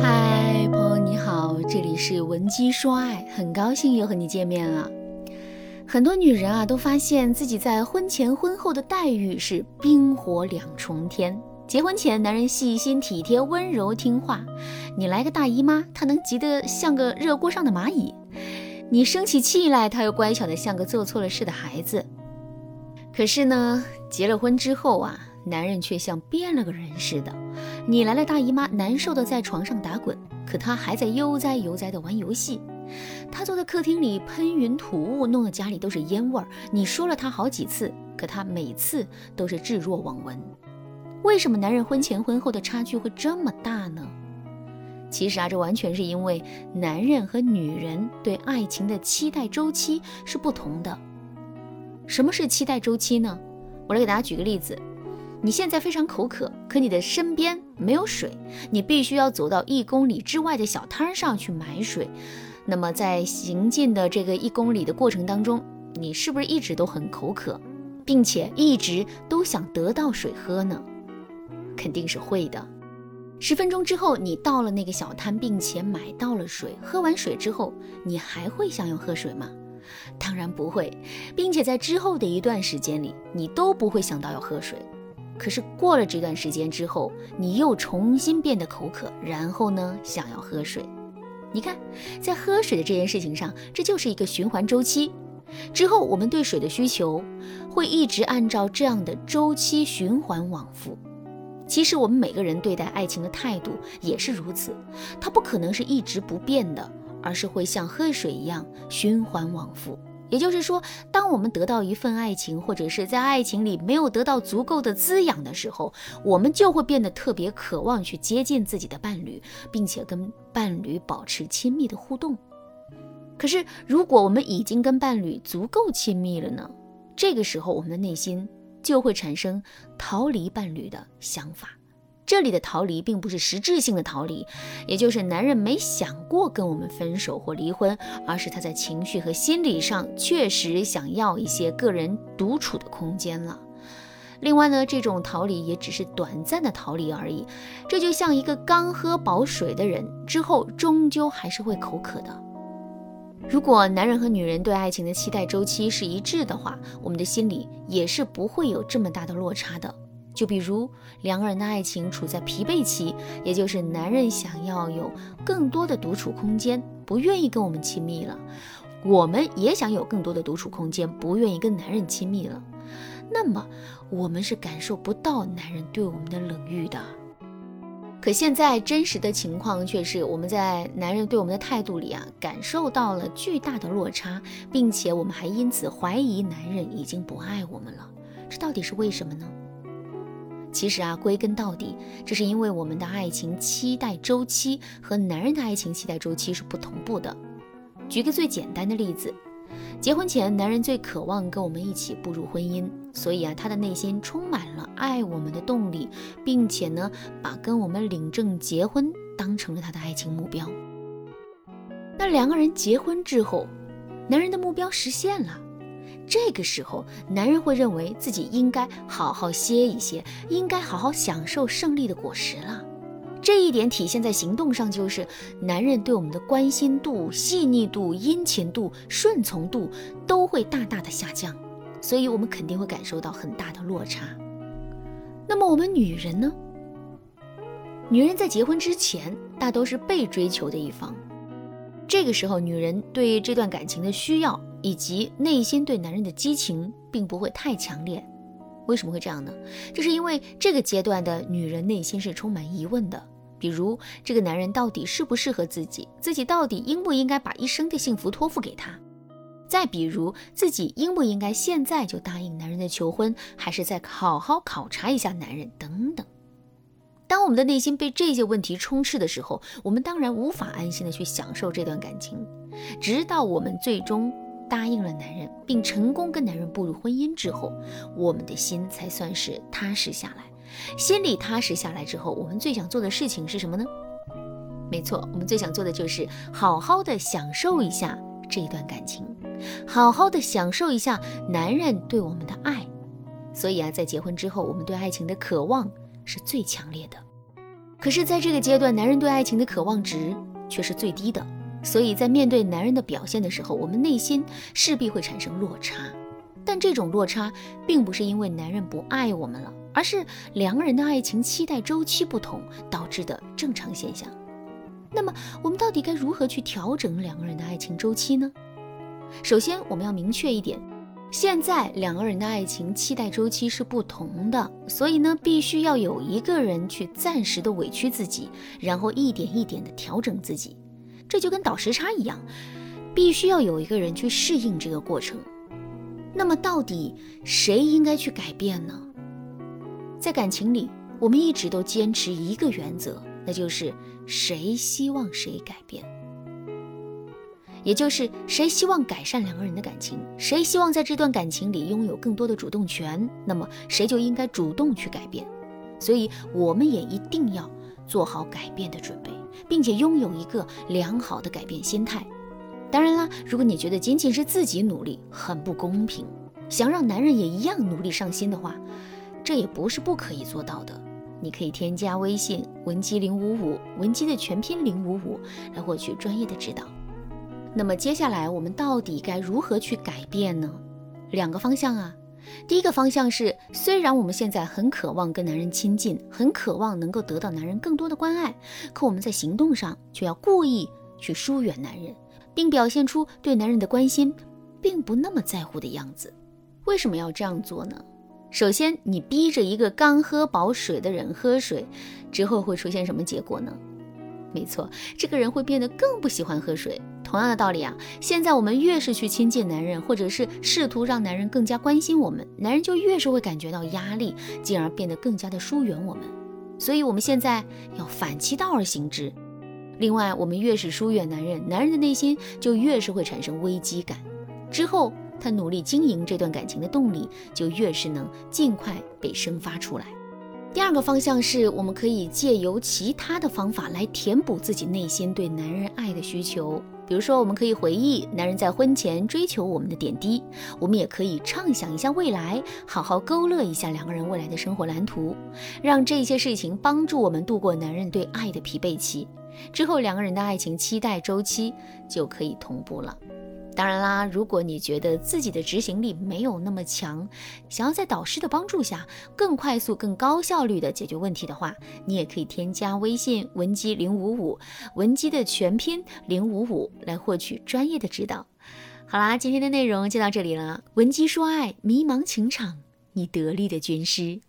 嗨，朋友你好，这里是文姬说爱，很高兴又和你见面了。很多女人啊，都发现自己在婚前婚后的待遇是冰火两重天。结婚前，男人细心体贴、温柔听话，你来个大姨妈，他能急得像个热锅上的蚂蚁；你生起气来，他又乖巧的像个做错了事的孩子。可是呢，结了婚之后啊。男人却像变了个人似的，你来了大姨妈，难受的在床上打滚，可他还在悠哉悠哉的玩游戏。他坐在客厅里喷云吐雾，弄得家里都是烟味儿。你说了他好几次，可他每次都是置若罔闻。为什么男人婚前婚后的差距会这么大呢？其实啊，这完全是因为男人和女人对爱情的期待周期是不同的。什么是期待周期呢？我来给大家举个例子。你现在非常口渴，可你的身边没有水，你必须要走到一公里之外的小摊上去买水。那么在行进的这个一公里的过程当中，你是不是一直都很口渴，并且一直都想得到水喝呢？肯定是会的。十分钟之后，你到了那个小摊，并且买到了水，喝完水之后，你还会想要喝水吗？当然不会，并且在之后的一段时间里，你都不会想到要喝水。可是过了这段时间之后，你又重新变得口渴，然后呢，想要喝水。你看，在喝水的这件事情上，这就是一个循环周期。之后，我们对水的需求会一直按照这样的周期循环往复。其实，我们每个人对待爱情的态度也是如此，它不可能是一直不变的，而是会像喝水一样循环往复。也就是说，当我们得到一份爱情，或者是在爱情里没有得到足够的滋养的时候，我们就会变得特别渴望去接近自己的伴侣，并且跟伴侣保持亲密的互动。可是，如果我们已经跟伴侣足够亲密了呢？这个时候，我们的内心就会产生逃离伴侣的想法。这里的逃离并不是实质性的逃离，也就是男人没想过跟我们分手或离婚，而是他在情绪和心理上确实想要一些个人独处的空间了。另外呢，这种逃离也只是短暂的逃离而已。这就像一个刚喝饱水的人，之后终究还是会口渴的。如果男人和女人对爱情的期待周期是一致的话，我们的心里也是不会有这么大的落差的。就比如两个人的爱情处在疲惫期，也就是男人想要有更多的独处空间，不愿意跟我们亲密了；我们也想有更多的独处空间，不愿意跟男人亲密了。那么我们是感受不到男人对我们的冷遇的。可现在真实的情况却是，我们在男人对我们的态度里啊，感受到了巨大的落差，并且我们还因此怀疑男人已经不爱我们了。这到底是为什么呢？其实啊，归根到底，这是因为我们的爱情期待周期和男人的爱情期待周期是不同步的。举个最简单的例子，结婚前，男人最渴望跟我们一起步入婚姻，所以啊，他的内心充满了爱我们的动力，并且呢，把跟我们领证结婚当成了他的爱情目标。那两个人结婚之后，男人的目标实现了。这个时候，男人会认为自己应该好好歇一歇，应该好好享受胜利的果实了。这一点体现在行动上，就是男人对我们的关心度、细腻度、殷勤度、顺从度都会大大的下降，所以我们肯定会感受到很大的落差。那么我们女人呢？女人在结婚之前大都是被追求的一方，这个时候女人对这段感情的需要。以及内心对男人的激情并不会太强烈，为什么会这样呢？这是因为这个阶段的女人内心是充满疑问的，比如这个男人到底适不适合自己，自己到底应不应该把一生的幸福托付给他？再比如自己应不应该现在就答应男人的求婚，还是再好好考察一下男人等等。当我们的内心被这些问题充斥的时候，我们当然无法安心的去享受这段感情，直到我们最终。答应了男人，并成功跟男人步入婚姻之后，我们的心才算是踏实下来。心里踏实下来之后，我们最想做的事情是什么呢？没错，我们最想做的就是好好的享受一下这一段感情，好好的享受一下男人对我们的爱。所以啊，在结婚之后，我们对爱情的渴望是最强烈的。可是，在这个阶段，男人对爱情的渴望值却是最低的，所以在面对男人的表现的时候，我们内心势必会产生落差。但这种落差并不是因为男人不爱我们了，而是两个人的爱情期待周期不同导致的正常现象。那么，我们到底该如何去调整两个人的爱情周期呢？首先，我们要明确一点。现在两个人的爱情期待周期是不同的，所以呢，必须要有一个人去暂时的委屈自己，然后一点一点的调整自己。这就跟倒时差一样，必须要有一个人去适应这个过程。那么，到底谁应该去改变呢？在感情里，我们一直都坚持一个原则，那就是谁希望谁改变。也就是谁希望改善两个人的感情，谁希望在这段感情里拥有更多的主动权，那么谁就应该主动去改变。所以，我们也一定要做好改变的准备，并且拥有一个良好的改变心态。当然啦，如果你觉得仅仅是自己努力很不公平，想让男人也一样努力上心的话，这也不是不可以做到的。你可以添加微信文姬零五五，文姬的全拼零五五，来获取专业的指导。那么接下来我们到底该如何去改变呢？两个方向啊。第一个方向是，虽然我们现在很渴望跟男人亲近，很渴望能够得到男人更多的关爱，可我们在行动上却要故意去疏远男人，并表现出对男人的关心并不那么在乎的样子。为什么要这样做呢？首先，你逼着一个刚喝饱水的人喝水，之后会出现什么结果呢？没错，这个人会变得更不喜欢喝水。同样的道理啊，现在我们越是去亲近男人，或者是试图让男人更加关心我们，男人就越是会感觉到压力，进而变得更加的疏远我们。所以，我们现在要反其道而行之。另外，我们越是疏远男人，男人的内心就越是会产生危机感，之后他努力经营这段感情的动力就越是能尽快被生发出来。第二个方向是，我们可以借由其他的方法来填补自己内心对男人爱的需求。比如说，我们可以回忆男人在婚前追求我们的点滴；我们也可以畅想一下未来，好好勾勒一下两个人未来的生活蓝图，让这些事情帮助我们度过男人对爱的疲惫期。之后，两个人的爱情期待周期就可以同步了。当然啦，如果你觉得自己的执行力没有那么强，想要在导师的帮助下更快速、更高效率的解决问题的话，你也可以添加微信文姬零五五，文姬的全拼零五五来获取专业的指导。好啦，今天的内容就到这里了。文姬说爱，迷茫情场，你得力的军师。